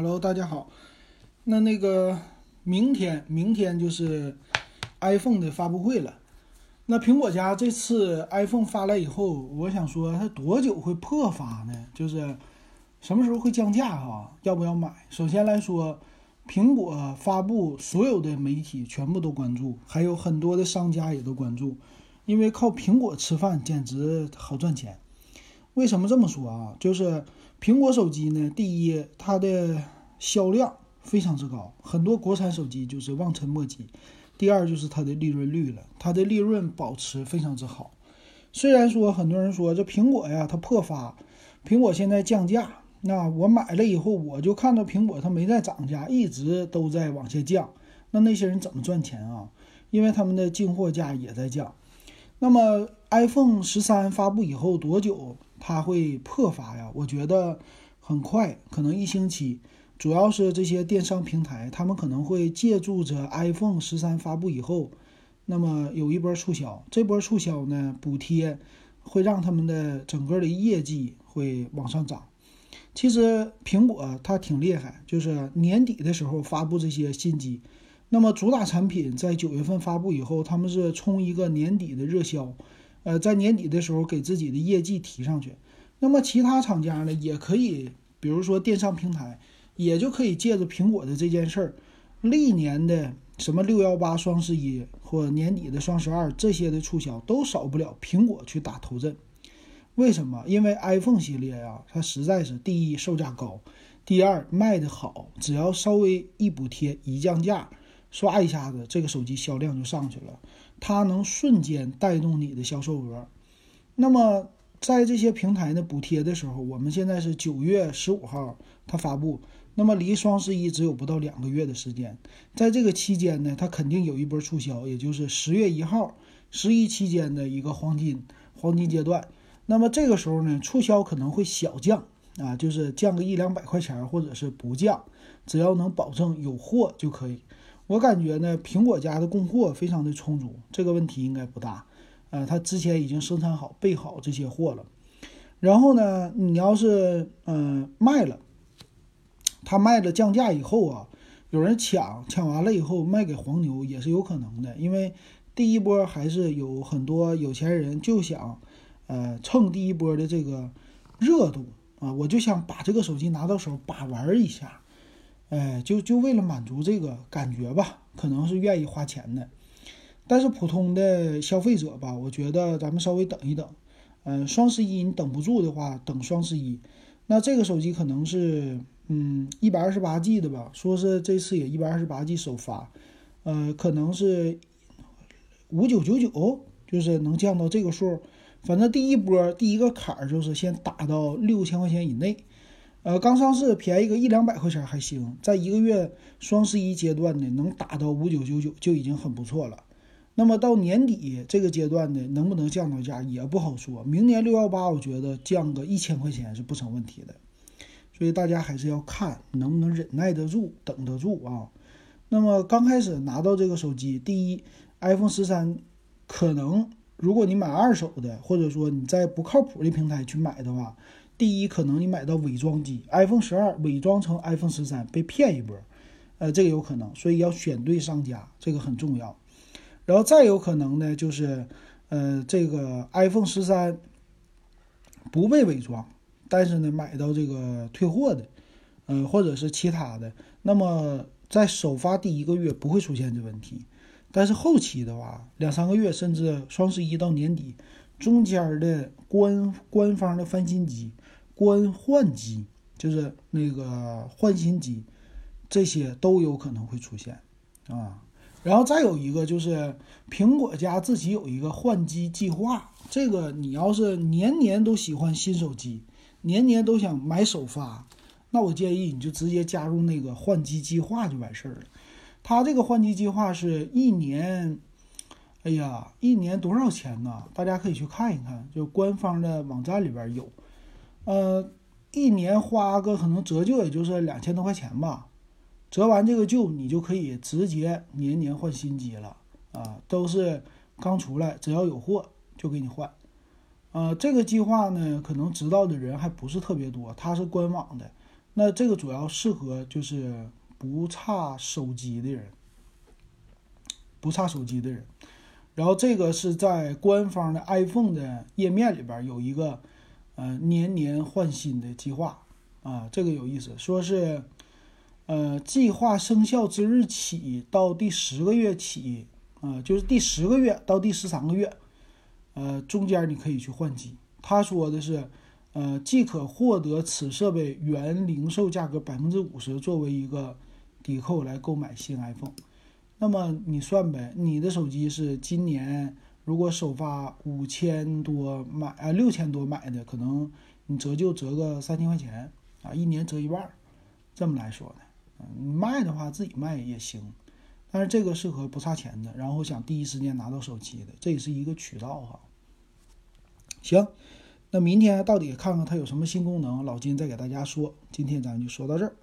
Hello，大家好。那那个明天，明天就是 iPhone 的发布会了。那苹果家这次 iPhone 发来以后，我想说它多久会破发呢？就是什么时候会降价哈？要不要买？首先来说，苹果发布，所有的媒体全部都关注，还有很多的商家也都关注，因为靠苹果吃饭简直好赚钱。为什么这么说啊？就是苹果手机呢，第一，它的销量非常之高，很多国产手机就是望尘莫及。第二就是它的利润率了，它的利润保持非常之好。虽然说很多人说这苹果呀，它破发，苹果现在降价，那我买了以后，我就看到苹果它没在涨价，一直都在往下降。那那些人怎么赚钱啊？因为他们的进货价也在降。那么 iPhone 十三发布以后多久它会破发呀？我觉得很快，可能一星期。主要是这些电商平台，他们可能会借助着 iPhone 十三发布以后，那么有一波促销。这波促销呢，补贴会让他们的整个的业绩会往上涨。其实苹果它挺厉害，就是年底的时候发布这些新机，那么主打产品在九月份发布以后，他们是冲一个年底的热销，呃，在年底的时候给自己的业绩提上去。那么其他厂家呢，也可以，比如说电商平台。也就可以借着苹果的这件事儿，历年的什么六幺八、双十一或年底的双十二这些的促销都少不了苹果去打头阵。为什么？因为 iPhone 系列呀，它实在是第一售价高，第二卖的好，只要稍微一补贴、一降价，刷一下子这个手机销量就上去了，它能瞬间带动你的销售额。那么在这些平台的补贴的时候，我们现在是九月十五号它发布。那么离双十一只有不到两个月的时间，在这个期间呢，它肯定有一波促销，也就是十月一号十一期间的一个黄金黄金阶段。那么这个时候呢，促销可能会小降啊，就是降个一两百块钱，或者是不降，只要能保证有货就可以。我感觉呢，苹果家的供货非常的充足，这个问题应该不大。呃，它之前已经生产好备好这些货了。然后呢，你要是嗯卖了。他卖了降价以后啊，有人抢，抢完了以后卖给黄牛也是有可能的，因为第一波还是有很多有钱人就想，呃，蹭第一波的这个热度啊，我就想把这个手机拿到手把玩一下，哎，就就为了满足这个感觉吧，可能是愿意花钱的。但是普通的消费者吧，我觉得咱们稍微等一等，嗯，双十一你等不住的话，等双十一，那这个手机可能是。嗯，一百二十八 G 的吧，说是这次也一百二十八 G 首发，呃，可能是五九九九，就是能降到这个数。反正第一波第一个坎儿就是先打到六千块钱以内，呃，刚上市便宜个一两百块钱还行，在一个月双十一阶段呢，能打到五九九九就已经很不错了。那么到年底这个阶段呢，能不能降到价也不好说。明年六幺八，我觉得降个一千块钱是不成问题的。所以大家还是要看能不能忍耐得住、等得住啊。那么刚开始拿到这个手机，第一，iPhone 十三，可能如果你买二手的，或者说你在不靠谱的平台去买的话，第一，可能你买到伪装机，iPhone 十二伪装成 iPhone 十三被骗一波，呃，这个有可能，所以要选对商家，这个很重要。然后再有可能呢，就是呃，这个 iPhone 十三不被伪装。但是呢，买到这个退货的，呃，或者是其他的，那么在首发第一个月不会出现这问题，但是后期的话，两三个月甚至双十一到年底中间的官官方的翻新机、官换机，就是那个换新机，这些都有可能会出现啊。然后再有一个就是苹果家自己有一个换机计划，这个你要是年年都喜欢新手机。年年都想买首发，那我建议你就直接加入那个换机计划就完事儿了。他这个换机计划是一年，哎呀，一年多少钱呢？大家可以去看一看，就官方的网站里边有。呃，一年花个可能折旧也就是两千多块钱吧，折完这个旧，你就可以直接年年换新机了啊，都是刚出来，只要有货就给你换。呃，这个计划呢，可能知道的人还不是特别多，它是官网的。那这个主要适合就是不差手机的人，不差手机的人。然后这个是在官方的 iPhone 的页面里边有一个呃年年换新的计划啊，这个有意思，说是呃计划生效之日起到第十个月起啊，就是第十个月到第十三个月，呃中间你可以去换机。他说的是。呃，即可获得此设备原零售价格百分之五十作为一个抵扣来购买新 iPhone，那么你算呗，你的手机是今年如果首发五千多买啊六千多买的，可能你折旧折个三千块钱啊，一年折一半，这么来说的。你卖的话自己卖也行，但是这个适合不差钱的，然后想第一时间拿到手机的，这也是一个渠道哈。行。那明天到底看看它有什么新功能，老金再给大家说。今天咱就说到这儿。